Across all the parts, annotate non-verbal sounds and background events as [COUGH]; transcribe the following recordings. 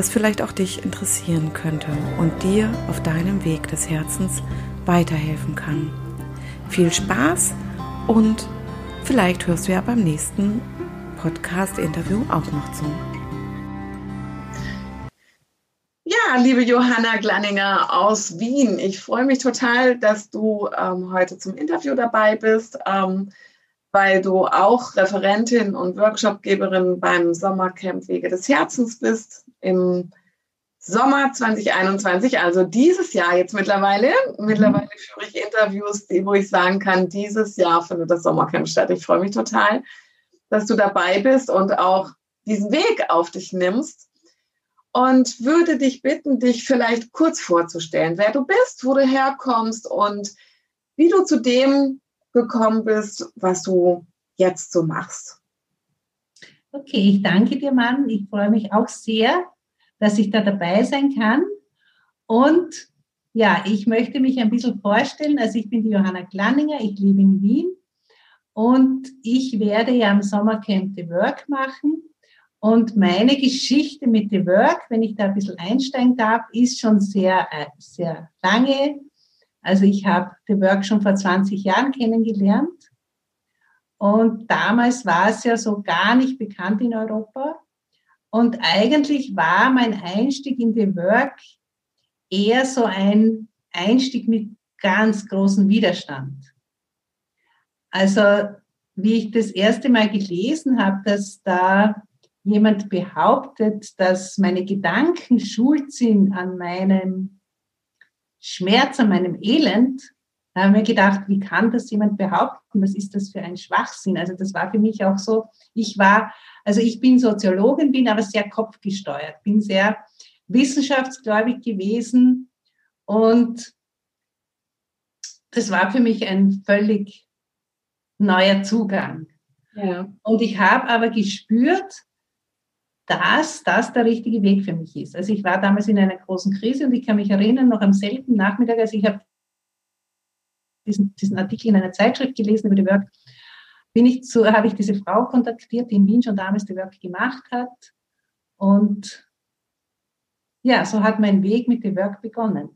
was vielleicht auch dich interessieren könnte und dir auf deinem Weg des Herzens weiterhelfen kann. Viel Spaß und vielleicht hörst du ja beim nächsten Podcast-Interview auch noch zu. Ja, liebe Johanna Glanninger aus Wien, ich freue mich total, dass du ähm, heute zum Interview dabei bist. Ähm, weil du auch Referentin und Workshopgeberin beim Sommercamp Wege des Herzens bist im Sommer 2021, also dieses Jahr jetzt mittlerweile. Mittlerweile führe ich Interviews, wo ich sagen kann, dieses Jahr findet das Sommercamp statt. Ich freue mich total, dass du dabei bist und auch diesen Weg auf dich nimmst. Und würde dich bitten, dich vielleicht kurz vorzustellen, wer du bist, wo du herkommst und wie du zu dem gekommen bist, was du jetzt so machst. Okay, ich danke dir, Mann. Ich freue mich auch sehr, dass ich da dabei sein kann. Und ja, ich möchte mich ein bisschen vorstellen. Also ich bin die Johanna Glanninger, ich lebe in Wien und ich werde ja am Sommercamp The Work machen. Und meine Geschichte mit The Work, wenn ich da ein bisschen einsteigen darf, ist schon sehr, äh, sehr lange. Also ich habe The Work schon vor 20 Jahren kennengelernt. Und damals war es ja so gar nicht bekannt in Europa. Und eigentlich war mein Einstieg in The Work eher so ein Einstieg mit ganz großem Widerstand. Also wie ich das erste Mal gelesen habe, dass da jemand behauptet, dass meine Gedanken schuld sind an meinem Schmerz, an meinem Elend, da haben wir gedacht, wie kann das jemand behaupten? Was ist das für ein Schwachsinn? Also das war für mich auch so, ich war, also ich bin Soziologin, bin aber sehr kopfgesteuert, bin sehr wissenschaftsgläubig gewesen und das war für mich ein völlig neuer Zugang. Ja. Und ich habe aber gespürt, dass das der richtige Weg für mich ist. Also ich war damals in einer großen Krise und ich kann mich erinnern, noch am selben Nachmittag, als ich habe diesen, diesen Artikel in einer Zeitschrift gelesen über die Work, bin ich zu, [LAUGHS] habe ich diese Frau kontaktiert, die in Wien schon damals die Work gemacht hat. Und ja, so hat mein Weg mit der Work begonnen.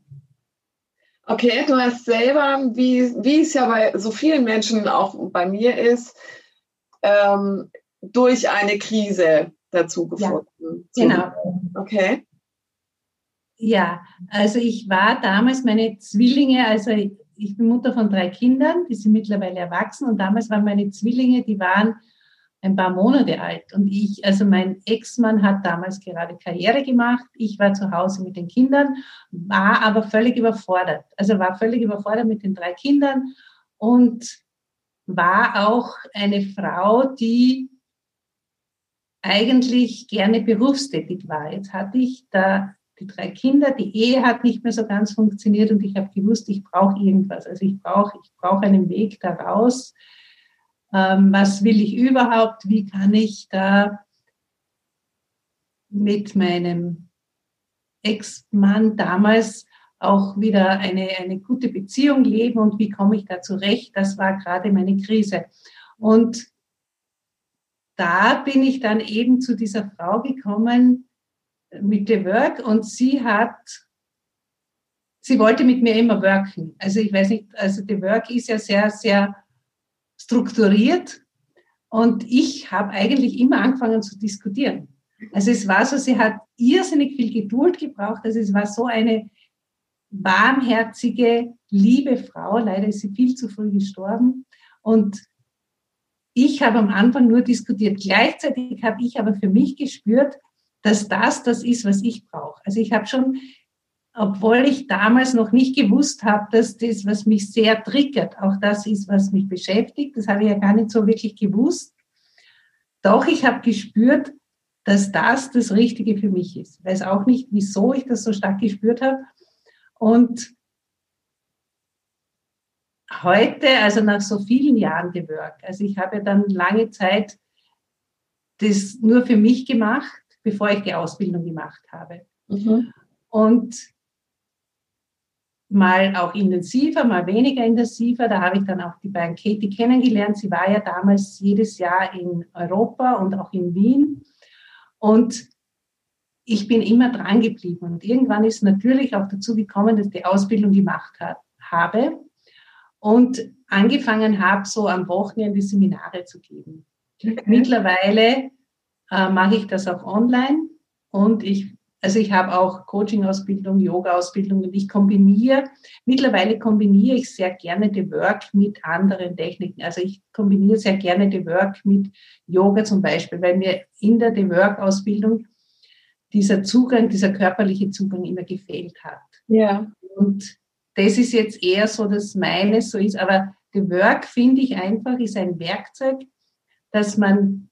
Okay, du hast selber, wie, wie es ja bei so vielen Menschen auch bei mir ist, ähm, durch eine Krise dazu gefunden. Ja, genau. Okay. Ja, also ich war damals meine Zwillinge, also ich bin Mutter von drei Kindern, die sind mittlerweile erwachsen. Und damals waren meine Zwillinge, die waren ein paar Monate alt. Und ich, also mein Ex-Mann hat damals gerade Karriere gemacht, ich war zu Hause mit den Kindern, war aber völlig überfordert, also war völlig überfordert mit den drei Kindern und war auch eine Frau, die eigentlich gerne berufstätig war. Jetzt hatte ich da die drei Kinder, die Ehe hat nicht mehr so ganz funktioniert und ich habe gewusst, ich brauche irgendwas. Also ich brauche ich brauche einen Weg daraus. Ähm, was will ich überhaupt? Wie kann ich da mit meinem Ex-Mann damals auch wieder eine, eine gute Beziehung leben und wie komme ich da zurecht? Das war gerade meine Krise. Und da bin ich dann eben zu dieser Frau gekommen mit The Work und sie hat, sie wollte mit mir immer worken. Also ich weiß nicht, also The Work ist ja sehr, sehr strukturiert und ich habe eigentlich immer angefangen zu diskutieren. Also es war so, sie hat irrsinnig viel Geduld gebraucht. Also es war so eine warmherzige, liebe Frau. Leider ist sie viel zu früh gestorben. Und ich habe am Anfang nur diskutiert. Gleichzeitig habe ich aber für mich gespürt, dass das das ist, was ich brauche. Also ich habe schon, obwohl ich damals noch nicht gewusst habe, dass das, was mich sehr triggert, auch das ist, was mich beschäftigt, das habe ich ja gar nicht so wirklich gewusst. Doch ich habe gespürt, dass das das Richtige für mich ist. Ich weiß auch nicht, wieso ich das so stark gespürt habe. Und heute, also nach so vielen Jahren The Work, also ich habe ja dann lange Zeit das nur für mich gemacht, bevor ich die Ausbildung gemacht habe. Mhm. Und mal auch intensiver, mal weniger intensiver. Da habe ich dann auch die beiden Katie kennengelernt. Sie war ja damals jedes Jahr in Europa und auch in Wien. Und ich bin immer dran geblieben. Und irgendwann ist natürlich auch dazu gekommen, dass ich die Ausbildung gemacht hat, habe und angefangen habe, so am Wochenende Seminare zu geben. Okay. Mittlerweile äh, mache ich das auch online und ich, also ich habe auch Coaching-Ausbildung, Yoga-Ausbildung und ich kombiniere, mittlerweile kombiniere ich sehr gerne The Work mit anderen Techniken. Also ich kombiniere sehr gerne The Work mit Yoga zum Beispiel, weil mir in der The Work-Ausbildung dieser Zugang, dieser körperliche Zugang immer gefehlt hat. Ja. Und das ist jetzt eher so, dass meines so ist. Aber The Work, finde ich einfach, ist ein Werkzeug, das man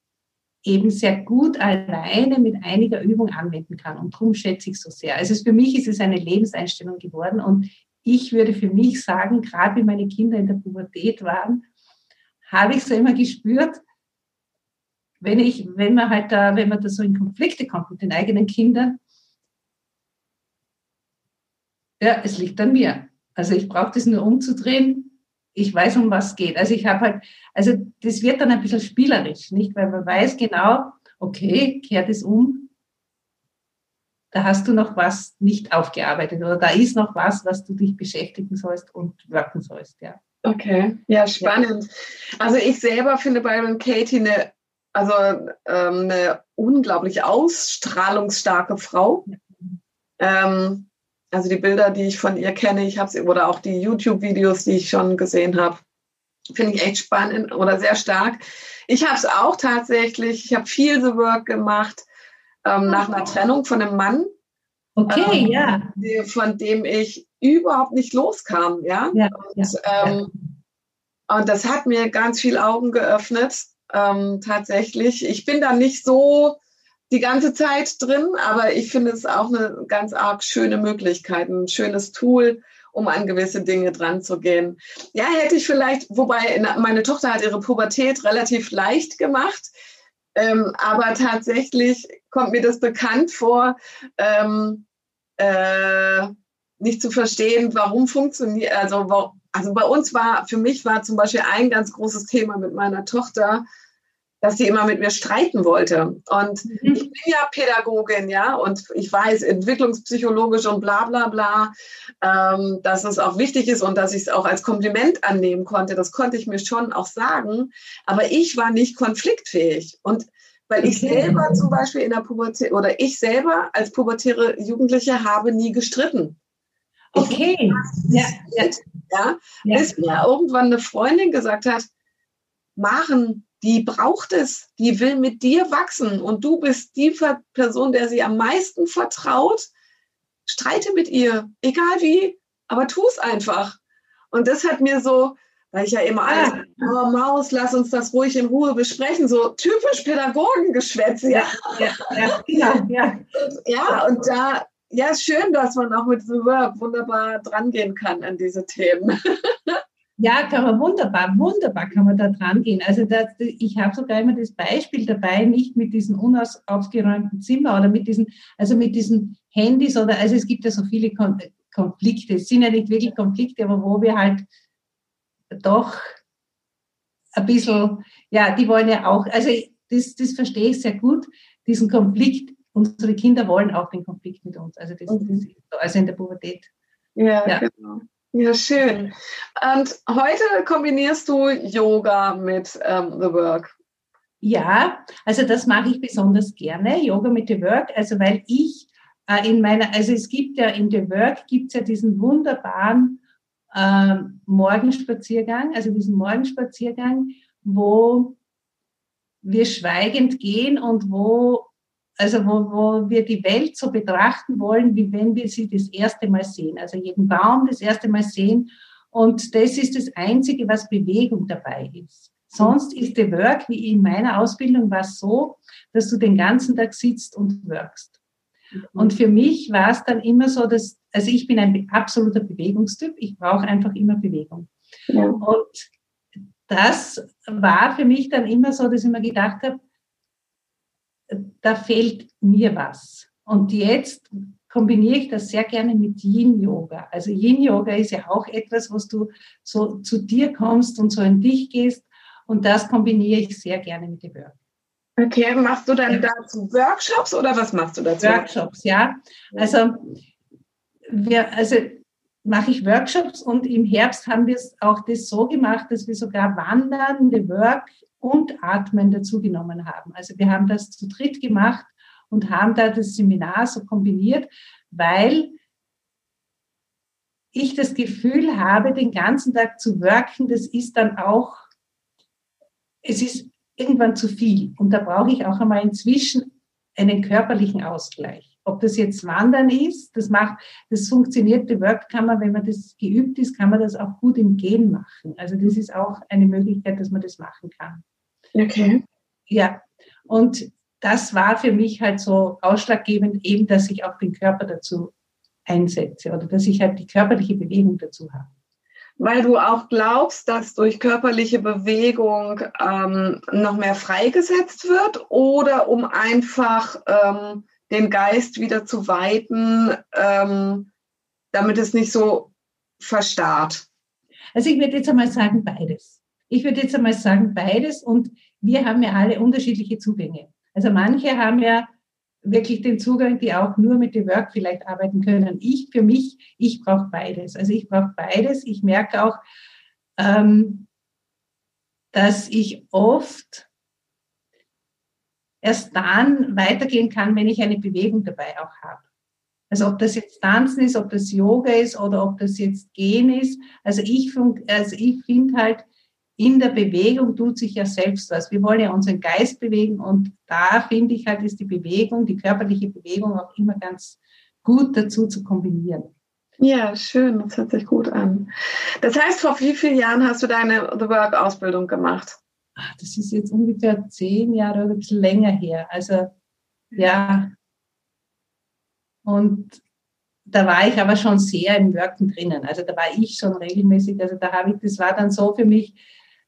eben sehr gut alleine mit einiger Übung anwenden kann. Und darum schätze ich so sehr. Also für mich ist es eine Lebenseinstellung geworden. Und ich würde für mich sagen, gerade wie meine Kinder in der Pubertät waren, habe ich so immer gespürt, wenn ich, wenn man halt da, wenn man da so in Konflikte kommt mit den eigenen Kindern, ja, es liegt an mir. Also ich brauche das nur umzudrehen. Ich weiß, um was es geht. Also ich habe halt, also das wird dann ein bisschen spielerisch, nicht? Weil man weiß genau, okay, kehrt es um. Da hast du noch was nicht aufgearbeitet oder da ist noch was, was du dich beschäftigen sollst und wirken sollst, ja. Okay, ja, spannend. Ja. Also ich selber finde Byron Katie eine, also ähm, eine unglaublich ausstrahlungsstarke Frau. Ähm, also die Bilder, die ich von ihr kenne, ich habe sie oder auch die YouTube-Videos, die ich schon gesehen habe, finde ich echt spannend oder sehr stark. Ich habe es auch tatsächlich. Ich habe viel The Work gemacht ähm, nach einer Trennung von einem Mann. Okay, ähm, ja. Von dem ich überhaupt nicht loskam, ja. ja, und, ja, ähm, und das hat mir ganz viel Augen geöffnet, ähm, tatsächlich. Ich bin da nicht so die ganze Zeit drin, aber ich finde es auch eine ganz arg schöne Möglichkeit, ein schönes Tool, um an gewisse Dinge dran zu gehen. Ja, hätte ich vielleicht, wobei meine Tochter hat ihre Pubertät relativ leicht gemacht, ähm, aber tatsächlich kommt mir das bekannt vor, ähm, äh, nicht zu verstehen, warum funktioniert, also, also bei uns war, für mich war zum Beispiel ein ganz großes Thema mit meiner Tochter, dass sie immer mit mir streiten wollte. Und mhm. ich bin ja Pädagogin, ja, und ich weiß entwicklungspsychologisch und bla bla bla, ähm, dass es auch wichtig ist und dass ich es auch als Kompliment annehmen konnte. Das konnte ich mir schon auch sagen. Aber ich war nicht konfliktfähig. Und weil ich selber zum Beispiel in der Pubertät oder ich selber als pubertäre Jugendliche habe nie gestritten. Okay. ja, ja. ja, bis mir irgendwann eine Freundin gesagt hat, Maren, die braucht es, die will mit dir wachsen und du bist die Person, der sie am meisten vertraut. Streite mit ihr, egal wie, aber tu es einfach. Und das hat mir so, weil ich ja immer alles, oh Maus, lass uns das ruhig in Ruhe besprechen, so typisch Pädagogengeschwätz. Ja, ja, ja, ja, ja. ja und da, ja, ist schön, dass man auch mit The Work wunderbar drangehen kann an diese Themen. [LAUGHS] Ja, kann man wunderbar, wunderbar kann man da dran gehen. Also das, ich habe sogar immer das Beispiel dabei, nicht mit diesen unaufgeräumten Zimmer oder mit diesen, also mit diesen Handys oder, also es gibt ja so viele Konflikte. Es sind ja nicht wirklich Konflikte, aber wo wir halt doch ein bisschen, ja, die wollen ja auch, also das, das verstehe ich sehr gut, diesen Konflikt. Unsere Kinder wollen auch den Konflikt mit uns. Also das, das mhm. ist so, also in der Pubertät. Ja, ja. genau. Ja, schön. Und heute kombinierst du Yoga mit ähm, The Work. Ja, also das mache ich besonders gerne, Yoga mit The Work, also weil ich äh, in meiner, also es gibt ja in The Work gibt es ja diesen wunderbaren äh, Morgenspaziergang, also diesen Morgenspaziergang, wo wir schweigend gehen und wo, also wo, wo wir die Welt so betrachten wollen, wie wenn wir sie das erste Mal sehen. Also jeden Baum das erste Mal sehen. Und das ist das Einzige, was Bewegung dabei ist. Sonst ist der Work, wie in meiner Ausbildung, war es so, dass du den ganzen Tag sitzt und workst. Mhm. Und für mich war es dann immer so, dass, also ich bin ein absoluter Bewegungstyp, ich brauche einfach immer Bewegung. Ja. Und das war für mich dann immer so, dass ich mir gedacht habe, da fehlt mir was. Und jetzt kombiniere ich das sehr gerne mit Yin-Yoga. Also Yin-Yoga ist ja auch etwas, was du so zu dir kommst und so in dich gehst. Und das kombiniere ich sehr gerne mit dem Work. Okay, machst du dann dazu Workshops oder was machst du dazu? Workshops, ja. Also, wir, also mache ich Workshops und im Herbst haben wir es auch das so gemacht, dass wir sogar Wandern, The Work und Atmen dazu genommen haben. Also wir haben das zu dritt gemacht und haben da das Seminar so kombiniert, weil ich das Gefühl habe, den ganzen Tag zu worken, das ist dann auch, es ist irgendwann zu viel. Und da brauche ich auch einmal inzwischen einen körperlichen Ausgleich. Ob das jetzt Wandern ist, das macht, das funktioniert, die Work kann man, wenn man das geübt ist, kann man das auch gut im Gehen machen. Also das ist auch eine Möglichkeit, dass man das machen kann. Okay. Ja. Und das war für mich halt so ausschlaggebend, eben, dass ich auch den Körper dazu einsetze oder dass ich halt die körperliche Bewegung dazu habe. Weil du auch glaubst, dass durch körperliche Bewegung ähm, noch mehr freigesetzt wird oder um einfach ähm, den Geist wieder zu weiten, ähm, damit es nicht so verstarrt? Also ich würde jetzt einmal sagen beides. Ich würde jetzt einmal sagen beides und wir haben ja alle unterschiedliche Zugänge. Also manche haben ja wirklich den Zugang, die auch nur mit dem Work vielleicht arbeiten können. Ich für mich, ich brauche beides. Also ich brauche beides. Ich merke auch, ähm, dass ich oft erst dann weitergehen kann, wenn ich eine Bewegung dabei auch habe. Also ob das jetzt Tanzen ist, ob das Yoga ist oder ob das jetzt Gehen ist. Also ich, also ich finde halt, in der Bewegung tut sich ja selbst was. Wir wollen ja unseren Geist bewegen und da finde ich halt, ist die Bewegung, die körperliche Bewegung auch immer ganz gut dazu zu kombinieren. Ja, schön, das hört sich gut an. Das heißt, vor wie vielen Jahren hast du deine The Work-Ausbildung gemacht? ach, das ist jetzt ungefähr zehn Jahre oder ein bisschen länger her. Also ja. Und da war ich aber schon sehr im Wirken drinnen. Also da war ich schon regelmäßig. Also da habe ich, das war dann so für mich,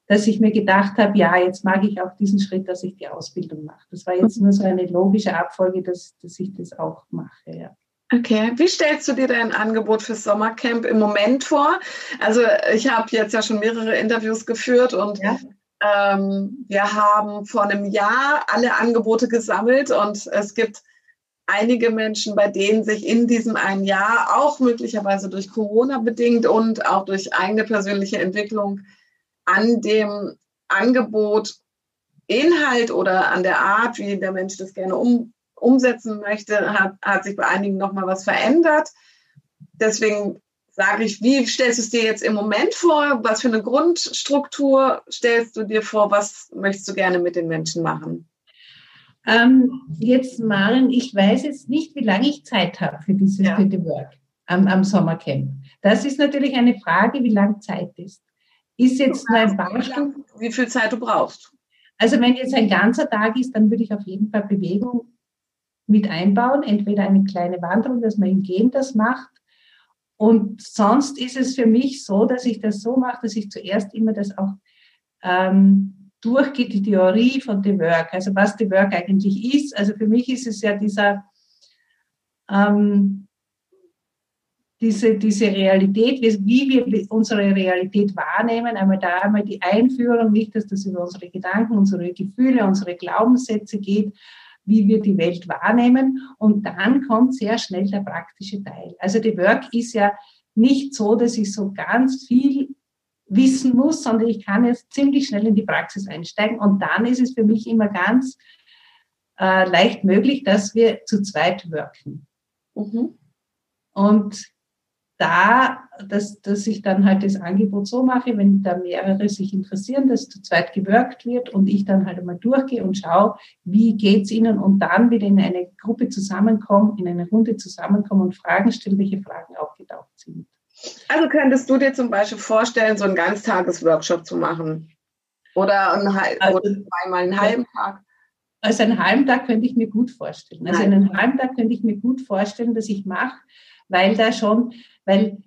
dass ich mir gedacht habe, ja, jetzt mag ich auch diesen Schritt, dass ich die Ausbildung mache. Das war jetzt nur so eine logische Abfolge, dass, dass ich das auch mache, ja. Okay, wie stellst du dir dein Angebot fürs Sommercamp im Moment vor? Also ich habe jetzt ja schon mehrere Interviews geführt und ja. Ähm, wir haben vor einem Jahr alle Angebote gesammelt und es gibt einige Menschen, bei denen sich in diesem einen Jahr auch möglicherweise durch Corona bedingt und auch durch eigene persönliche Entwicklung an dem Angebot Inhalt oder an der Art, wie der Mensch das gerne um, umsetzen möchte, hat, hat sich bei einigen nochmal was verändert. Deswegen sage ich, wie stellst du es dir jetzt im Moment vor? Was für eine Grundstruktur stellst du dir vor? Was möchtest du gerne mit den Menschen machen? Ähm, jetzt, Maren, ich weiß jetzt nicht, wie lange ich Zeit habe für dieses ja. Work am, am Sommercamp. Das ist natürlich eine Frage, wie lange Zeit ist. Ist jetzt nur ein paar Stunden. Wie viel Zeit du brauchst? Also wenn jetzt ein ganzer Tag ist, dann würde ich auf jeden Fall Bewegung mit einbauen. Entweder eine kleine Wanderung, dass man im Gehen das macht, und sonst ist es für mich so, dass ich das so mache, dass ich zuerst immer das auch ähm, durchgehe, die Theorie von The Work, also was The Work eigentlich ist. Also für mich ist es ja dieser, ähm, diese, diese Realität, wie wir unsere Realität wahrnehmen, einmal da einmal die Einführung, nicht, dass das über unsere Gedanken, unsere Gefühle, unsere Glaubenssätze geht, wie wir die Welt wahrnehmen. Und dann kommt sehr schnell der praktische Teil. Also die Work ist ja nicht so, dass ich so ganz viel wissen muss, sondern ich kann jetzt ziemlich schnell in die Praxis einsteigen. Und dann ist es für mich immer ganz äh, leicht möglich, dass wir zu zweit worken. Mhm. Und da, dass, dass ich dann halt das Angebot so mache, wenn da mehrere sich interessieren, dass zu zweit gewirkt wird und ich dann halt einmal durchgehe und schaue, wie geht's ihnen und dann wieder in eine Gruppe zusammenkommen, in eine Runde zusammenkommen und Fragen stellen, welche Fragen aufgetaucht sind. Also könntest du dir zum Beispiel vorstellen, so einen Ganztagesworkshop zu machen? Oder, ein, also, oder zweimal einen halben Tag? Also einen halben Tag könnte ich mir gut vorstellen. Also einen halben Tag könnte ich mir gut vorstellen, dass ich mache, weil da schon, weil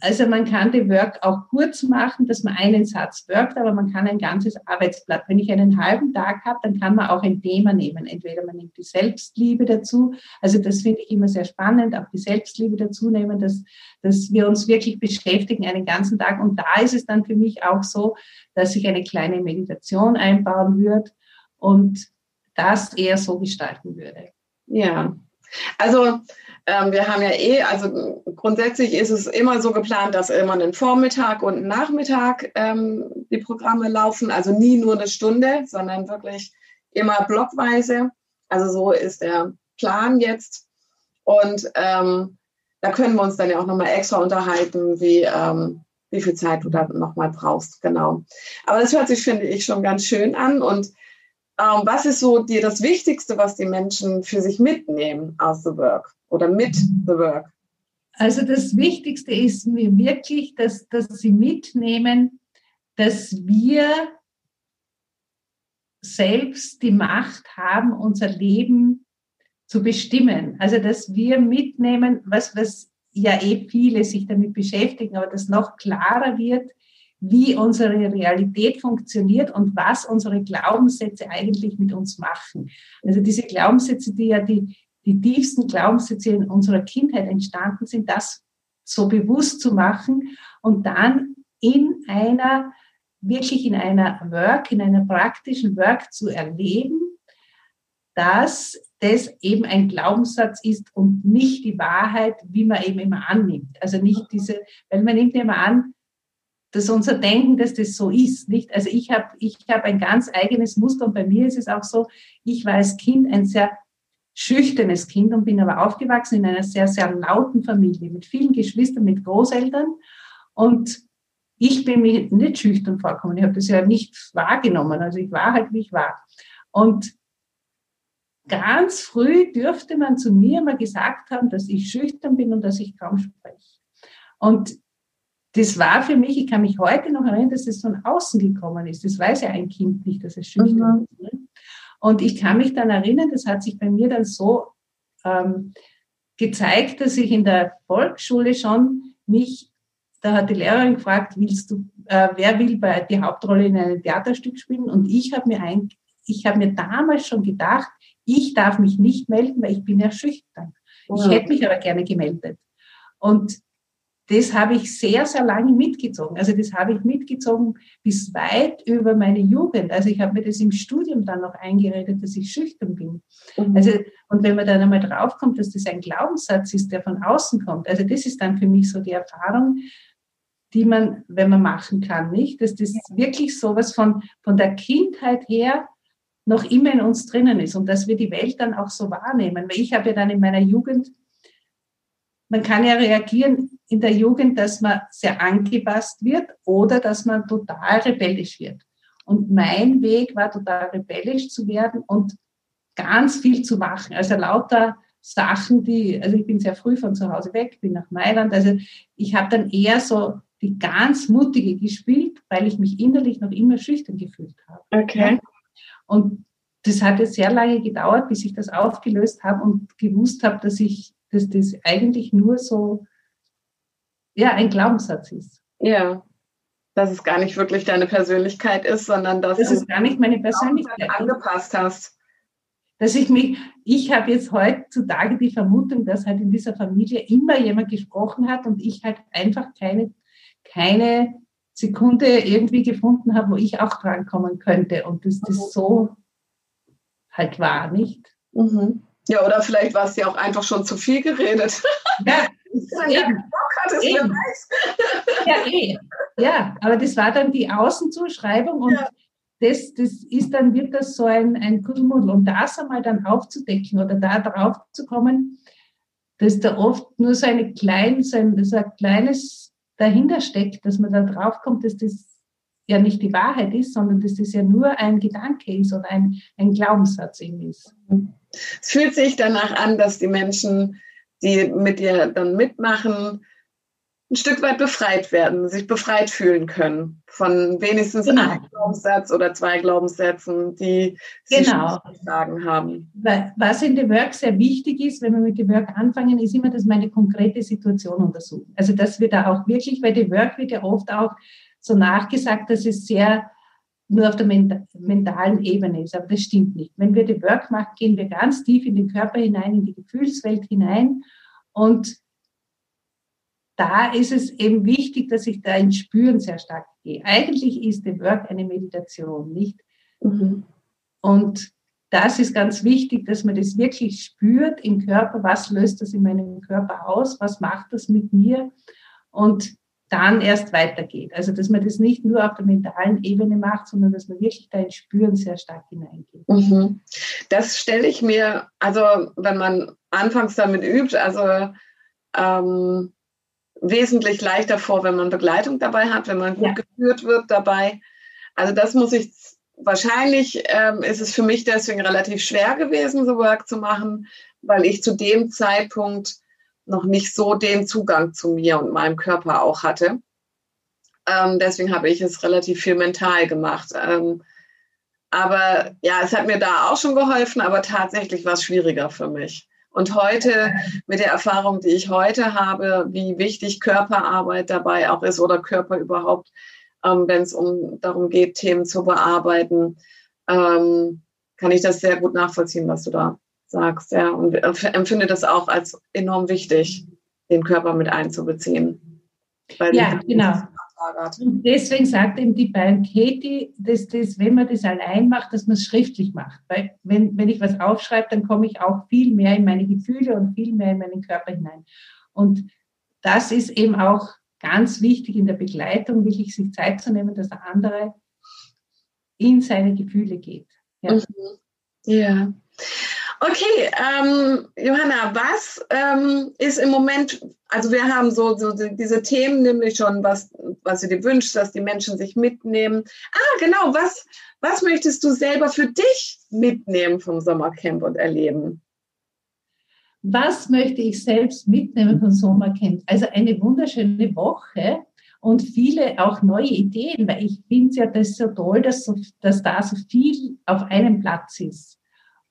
also man kann die Work auch kurz machen, dass man einen Satz workt, aber man kann ein ganzes Arbeitsblatt. Wenn ich einen halben Tag habe, dann kann man auch ein Thema nehmen. Entweder man nimmt die Selbstliebe dazu. Also das finde ich immer sehr spannend, auch die Selbstliebe dazu nehmen, dass, dass wir uns wirklich beschäftigen einen ganzen Tag. Und da ist es dann für mich auch so, dass ich eine kleine Meditation einbauen würde und das eher so gestalten würde. Ja, also ähm, wir haben ja eh, also grundsätzlich ist es immer so geplant, dass immer einen Vormittag und einen Nachmittag ähm, die Programme laufen. Also nie nur eine Stunde, sondern wirklich immer blockweise. Also so ist der Plan jetzt. Und ähm, da können wir uns dann ja auch nochmal extra unterhalten, wie, ähm, wie viel Zeit du da nochmal brauchst. Genau. Aber das hört sich, finde ich, schon ganz schön an. Und ähm, was ist so dir das Wichtigste, was die Menschen für sich mitnehmen aus The Work oder mit The Work? Also das Wichtigste ist mir wirklich, dass, dass sie mitnehmen, dass wir selbst die Macht haben, unser Leben zu bestimmen. Also dass wir mitnehmen, was, was ja eh viele sich damit beschäftigen, aber das noch klarer wird, wie unsere Realität funktioniert und was unsere Glaubenssätze eigentlich mit uns machen. Also diese Glaubenssätze, die ja die, die tiefsten Glaubenssätze in unserer Kindheit entstanden sind, das so bewusst zu machen und dann in einer, wirklich in einer Work, in einer praktischen Work zu erleben, dass das eben ein Glaubenssatz ist und nicht die Wahrheit, wie man eben immer annimmt. Also nicht diese, weil man nimmt immer an, dass unser Denken, dass das so ist, nicht? Also ich habe ich habe ein ganz eigenes Muster und bei mir ist es auch so, ich war als Kind ein sehr schüchternes Kind und bin aber aufgewachsen in einer sehr, sehr lauten Familie mit vielen Geschwistern, mit Großeltern und ich bin mir nicht schüchtern vorgekommen. Ich habe das ja nicht wahrgenommen. Also ich war halt, wie ich war. Und ganz früh dürfte man zu mir mal gesagt haben, dass ich schüchtern bin und dass ich kaum spreche. Und das war für mich, ich kann mich heute noch erinnern, dass es von außen gekommen ist. Das weiß ja ein Kind nicht, dass es schüchtern mhm. ist. Ne? Und ich kann mich dann erinnern, das hat sich bei mir dann so ähm, gezeigt, dass ich in der Volksschule schon mich, da hat die Lehrerin gefragt, willst du, äh, wer will bei die Hauptrolle in einem Theaterstück spielen? Und ich habe mir ein, ich habe mir damals schon gedacht, ich darf mich nicht melden, weil ich bin ja schüchtern. Mhm. Ich hätte mich aber gerne gemeldet. Und das habe ich sehr, sehr lange mitgezogen. Also das habe ich mitgezogen bis weit über meine Jugend. Also ich habe mir das im Studium dann noch eingeredet, dass ich schüchtern bin. Mhm. Also, und wenn man dann einmal draufkommt, dass das ein Glaubenssatz ist, der von außen kommt, also das ist dann für mich so die Erfahrung, die man, wenn man machen kann, nicht? Dass das wirklich sowas von, von der Kindheit her noch immer in uns drinnen ist und dass wir die Welt dann auch so wahrnehmen. Weil ich habe ja dann in meiner Jugend man kann ja reagieren in der Jugend, dass man sehr angepasst wird oder dass man total rebellisch wird. Und mein Weg war total rebellisch zu werden und ganz viel zu machen. Also lauter Sachen, die, also ich bin sehr früh von zu Hause weg, bin nach Mailand. Also ich habe dann eher so die ganz mutige gespielt, weil ich mich innerlich noch immer schüchtern gefühlt habe. Okay. Und das hat jetzt sehr lange gedauert, bis ich das aufgelöst habe und gewusst habe, dass ich dass das eigentlich nur so, ja, ein Glaubenssatz ist. Ja, dass es gar nicht wirklich deine Persönlichkeit ist, sondern dass das du ist gar nicht meine Persönlichkeit angepasst hast. Dass ich mich, ich habe jetzt heutzutage die Vermutung, dass halt in dieser Familie immer jemand gesprochen hat und ich halt einfach keine, keine Sekunde irgendwie gefunden habe, wo ich auch drankommen könnte und dass das mhm. so halt war, nicht? Mhm. Ja, oder vielleicht war es dir auch einfach schon zu viel geredet. Ja, [LAUGHS] ja, eben. ja, eh. ja, aber das war dann die Außenzuschreibung und ja. das, das ist dann, wird das so ein, ein Kuddelmuddel. Und das einmal dann aufzudecken oder da drauf zu kommen, dass da oft nur so eine klein, so ein, so ein kleines dahinter steckt, dass man da drauf kommt, dass das ja nicht die Wahrheit ist, sondern dass das ja nur ein Gedanke ist oder ein, ein Glaubenssatz eben ist. Es fühlt sich danach an, dass die Menschen, die mit dir dann mitmachen, ein Stück weit befreit werden, sich befreit fühlen können von wenigstens genau. einem Glaubenssatz oder zwei Glaubenssätzen, die sie genau. sagen haben. Was in dem Work sehr wichtig ist, wenn wir mit dem Work anfangen, ist immer, dass wir eine konkrete Situation untersuchen. Also dass wir da auch wirklich, weil dem Work wird ja oft auch so nachgesagt, dass es sehr nur auf der mentalen Ebene ist, aber das stimmt nicht. Wenn wir die Work machen, gehen wir ganz tief in den Körper hinein, in die Gefühlswelt hinein und da ist es eben wichtig, dass ich da ins Spüren sehr stark gehe. Eigentlich ist der Work eine Meditation, nicht? Mhm. Und das ist ganz wichtig, dass man das wirklich spürt im Körper. Was löst das in meinem Körper aus? Was macht das mit mir? Und dann erst weitergeht. Also, dass man das nicht nur auf der mentalen Ebene macht, sondern dass man wirklich da ins Spüren sehr stark hineingeht. Mhm. Das stelle ich mir, also, wenn man anfangs damit übt, also, ähm, wesentlich leichter vor, wenn man Begleitung dabei hat, wenn man gut ja. geführt wird dabei. Also das muss ich, wahrscheinlich ähm, ist es für mich deswegen relativ schwer gewesen, so Work zu machen, weil ich zu dem Zeitpunkt noch nicht so den Zugang zu mir und meinem Körper auch hatte. Ähm, deswegen habe ich es relativ viel mental gemacht. Ähm, aber ja, es hat mir da auch schon geholfen, aber tatsächlich war es schwieriger für mich. Und heute, mit der Erfahrung, die ich heute habe, wie wichtig Körperarbeit dabei auch ist oder Körper überhaupt, ähm, wenn es um darum geht, Themen zu bearbeiten, ähm, kann ich das sehr gut nachvollziehen, was du da sagst. Ja, und empfinde das auch als enorm wichtig, den Körper mit einzubeziehen. ja, genau. Und deswegen sagt eben die beiden Katie, dass das, wenn man das allein macht, dass man es schriftlich macht. Weil wenn, wenn ich was aufschreibe, dann komme ich auch viel mehr in meine Gefühle und viel mehr in meinen Körper hinein. Und das ist eben auch ganz wichtig in der Begleitung, wirklich sich Zeit zu nehmen, dass der andere in seine Gefühle geht. Ja. Mhm. ja. Okay, ähm, Johanna, was ähm, ist im Moment, also wir haben so, so diese Themen nämlich schon, was, was du dir wünschst, dass die Menschen sich mitnehmen. Ah, genau, was, was möchtest du selber für dich mitnehmen vom Sommercamp und erleben? Was möchte ich selbst mitnehmen vom Sommercamp? Also eine wunderschöne Woche und viele auch neue Ideen, weil ich finde ja das so toll, dass, so, dass da so viel auf einem Platz ist.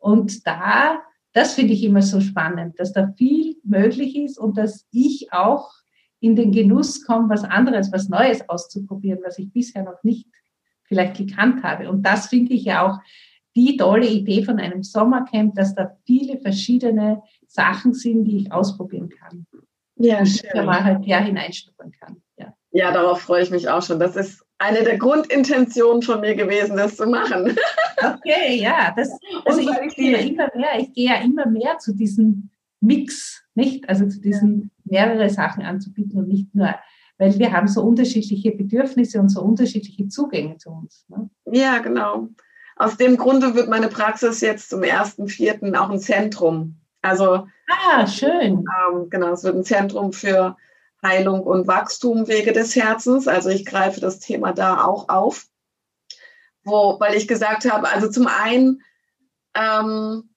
Und da, das finde ich immer so spannend, dass da viel möglich ist und dass ich auch in den Genuss komme, was anderes, was Neues auszuprobieren, was ich bisher noch nicht vielleicht gekannt habe. Und das finde ich ja auch die tolle Idee von einem Sommercamp, dass da viele verschiedene Sachen sind, die ich ausprobieren kann. Ja, schön. Da mal halt ja hineinschnuppern kann. Ja. ja, darauf freue ich mich auch schon. Das ist eine der Grundintentionen von mir gewesen, das zu machen. [LAUGHS] Okay, ja. Das, also ich, ich, gehe ja immer mehr, ich gehe ja immer mehr zu diesem Mix, nicht? Also zu diesen mehrere Sachen anzubieten und nicht nur, weil wir haben so unterschiedliche Bedürfnisse und so unterschiedliche Zugänge zu uns. Ne? Ja, genau. Aus dem Grunde wird meine Praxis jetzt zum ersten Vierten auch ein Zentrum. Also ah, schön. Ähm, genau, es wird ein Zentrum für Heilung und Wachstum Wege des Herzens. Also ich greife das Thema da auch auf, wo, weil ich gesagt habe, also zum einen ähm,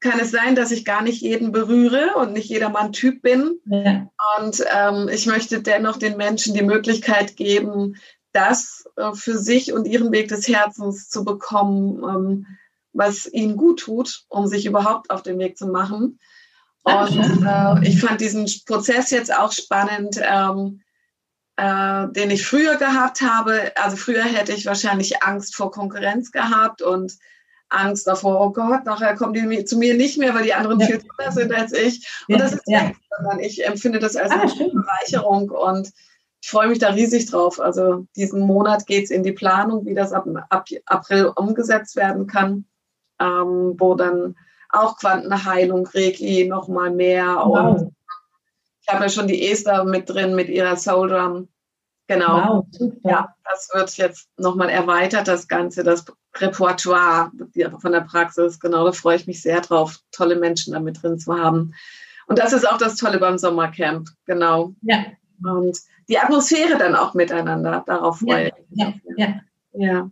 kann es sein, dass ich gar nicht jeden berühre und nicht jedermann Typ bin. Ja. Und ähm, ich möchte dennoch den Menschen die Möglichkeit geben, das äh, für sich und ihren Weg des Herzens zu bekommen, ähm, was ihnen gut tut, um sich überhaupt auf den Weg zu machen. Und äh, ich fand diesen Prozess jetzt auch spannend, ähm, äh, den ich früher gehabt habe. Also früher hätte ich wahrscheinlich Angst vor Konkurrenz gehabt und Angst davor, oh Gott, nachher kommen die zu mir nicht mehr, weil die anderen ja. viel toller sind als ich. Und ja, das ist ja, sondern ich empfinde das als ah, eine schön. Bereicherung und ich freue mich da riesig drauf. Also diesen Monat geht es in die Planung, wie das ab, ab April umgesetzt werden kann, ähm, wo dann auch Quantenheilung, Reiki noch mal mehr. Wow. Und ich habe ja schon die Esther mit drin mit ihrer Soul Drum. Genau. Wow, ja, das wird jetzt nochmal erweitert, das Ganze, das Repertoire von der Praxis. Genau, da freue ich mich sehr drauf, tolle Menschen da mit drin zu haben. Und das ist auch das Tolle beim Sommercamp, genau. Ja. Und die Atmosphäre dann auch miteinander, darauf freue ich ja, ja, ja.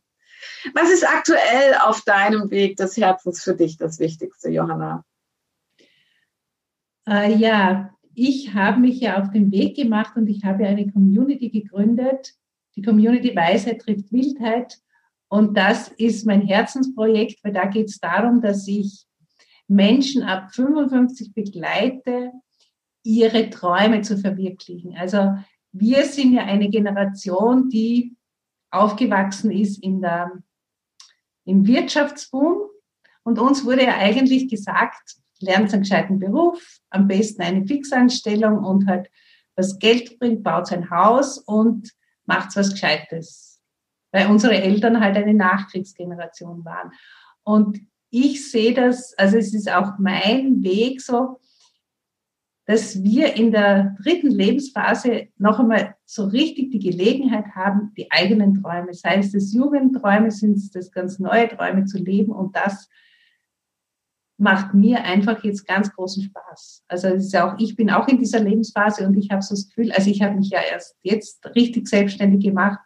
Was ist aktuell auf deinem Weg des Herzens für dich das Wichtigste, Johanna? Äh, ja, ich habe mich ja auf den Weg gemacht und ich habe eine Community gegründet. Die Community Weisheit trifft Wildheit. Und das ist mein Herzensprojekt, weil da geht es darum, dass ich Menschen ab 55 begleite, ihre Träume zu verwirklichen. Also wir sind ja eine Generation, die aufgewachsen ist in der, im Wirtschaftsboom. Und uns wurde ja eigentlich gesagt, lernt einen gescheiten Beruf, am besten eine Fixanstellung und halt was Geld bringt, baut sein Haus und macht was Gescheites. Weil unsere Eltern halt eine Nachkriegsgeneration waren. Und ich sehe das, also es ist auch mein Weg so, dass wir in der dritten Lebensphase noch einmal so richtig die Gelegenheit haben, die eigenen Träume, sei es das Jugendträume, sind es das ganz neue Träume zu leben und das macht mir einfach jetzt ganz großen Spaß. Also es ist ja auch, ich bin auch in dieser Lebensphase und ich habe so das Gefühl, also ich habe mich ja erst jetzt richtig selbstständig gemacht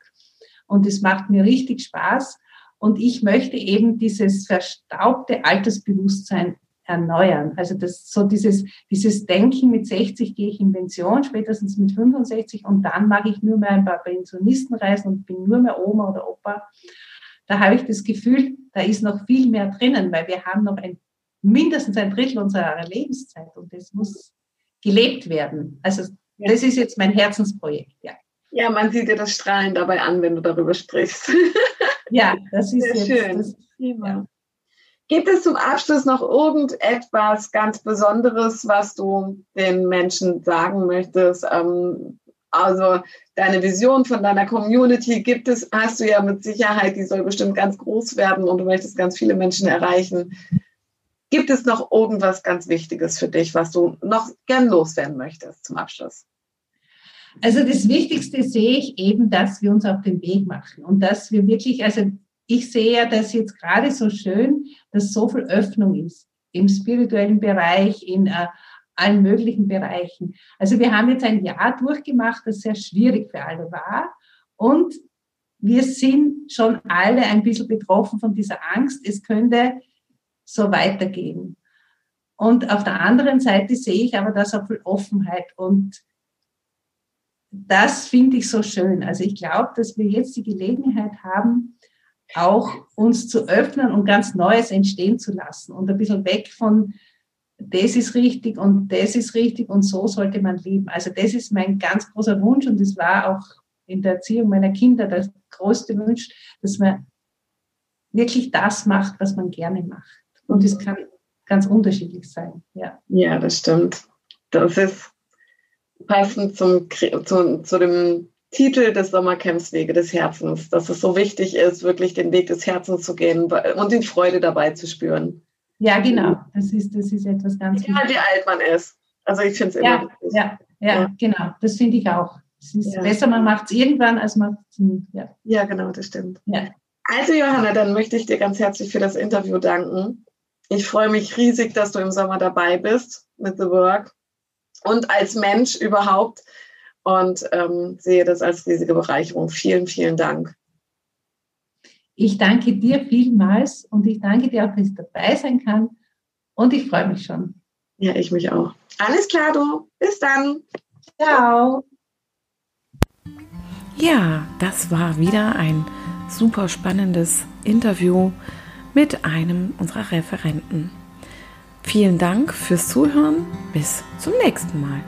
und es macht mir richtig Spaß und ich möchte eben dieses verstaubte Altersbewusstsein erneuern. Also das, so dieses, dieses Denken, mit 60 gehe ich in Pension, spätestens mit 65 und dann mache ich nur mehr ein paar Pensionistenreisen und bin nur mehr Oma oder Opa. Da habe ich das Gefühl, da ist noch viel mehr drinnen, weil wir haben noch ein, mindestens ein Drittel unserer Lebenszeit und das muss gelebt werden. Also das ist jetzt mein Herzensprojekt, ja. Ja, man sieht dir das Strahlen dabei an, wenn du darüber sprichst. Ja, das [LAUGHS] ist Sehr jetzt schön. das Thema. Gibt es zum Abschluss noch irgendetwas ganz Besonderes, was du den Menschen sagen möchtest? Ähm, also deine Vision von deiner Community gibt es, hast du ja mit Sicherheit, die soll bestimmt ganz groß werden und du möchtest ganz viele Menschen erreichen. Gibt es noch irgendwas ganz Wichtiges für dich, was du noch gern loswerden möchtest zum Abschluss? Also das Wichtigste sehe ich eben, dass wir uns auf den Weg machen und dass wir wirklich, also ich sehe ja das jetzt gerade so schön, dass so viel Öffnung ist im spirituellen Bereich, in äh, allen möglichen Bereichen. Also wir haben jetzt ein Jahr durchgemacht, das sehr schwierig für alle war. Und wir sind schon alle ein bisschen betroffen von dieser Angst, es könnte so weitergehen. Und auf der anderen Seite sehe ich aber das auch viel Offenheit und das finde ich so schön. Also ich glaube, dass wir jetzt die Gelegenheit haben, auch uns zu öffnen und ganz Neues entstehen zu lassen und ein bisschen weg von das ist richtig und das ist richtig und so sollte man leben. Also das ist mein ganz großer Wunsch und das war auch in der Erziehung meiner Kinder der größte Wunsch, dass man wirklich das macht, was man gerne macht. Und das kann ganz unterschiedlich sein. Ja, ja das stimmt. Das ist passend zum, zu, zu dem Titel des Sommercamps Wege des Herzens, dass es so wichtig ist, wirklich den Weg des Herzens zu gehen und die Freude dabei zu spüren. Ja, genau. Das ist, das ist etwas ganz Egal wie alt man ist. Also ich finde es immer ja, wichtig. Ja, ja, ja, genau. Das finde ich auch. Es ist ja. besser, man macht es irgendwann, als man. Ja. ja, genau, das stimmt. Ja. Also Johanna, dann möchte ich dir ganz herzlich für das Interview danken. Ich freue mich riesig, dass du im Sommer dabei bist mit The Work und als Mensch überhaupt und ähm, sehe das als riesige Bereicherung. Vielen, vielen Dank. Ich danke dir vielmals und ich danke dir auch, dass ich dabei sein kann und ich freue mich schon. Ja, ich mich auch. Alles klar, du. Bis dann. Ciao. Ja, das war wieder ein super spannendes Interview mit einem unserer Referenten. Vielen Dank fürs Zuhören. Bis zum nächsten Mal.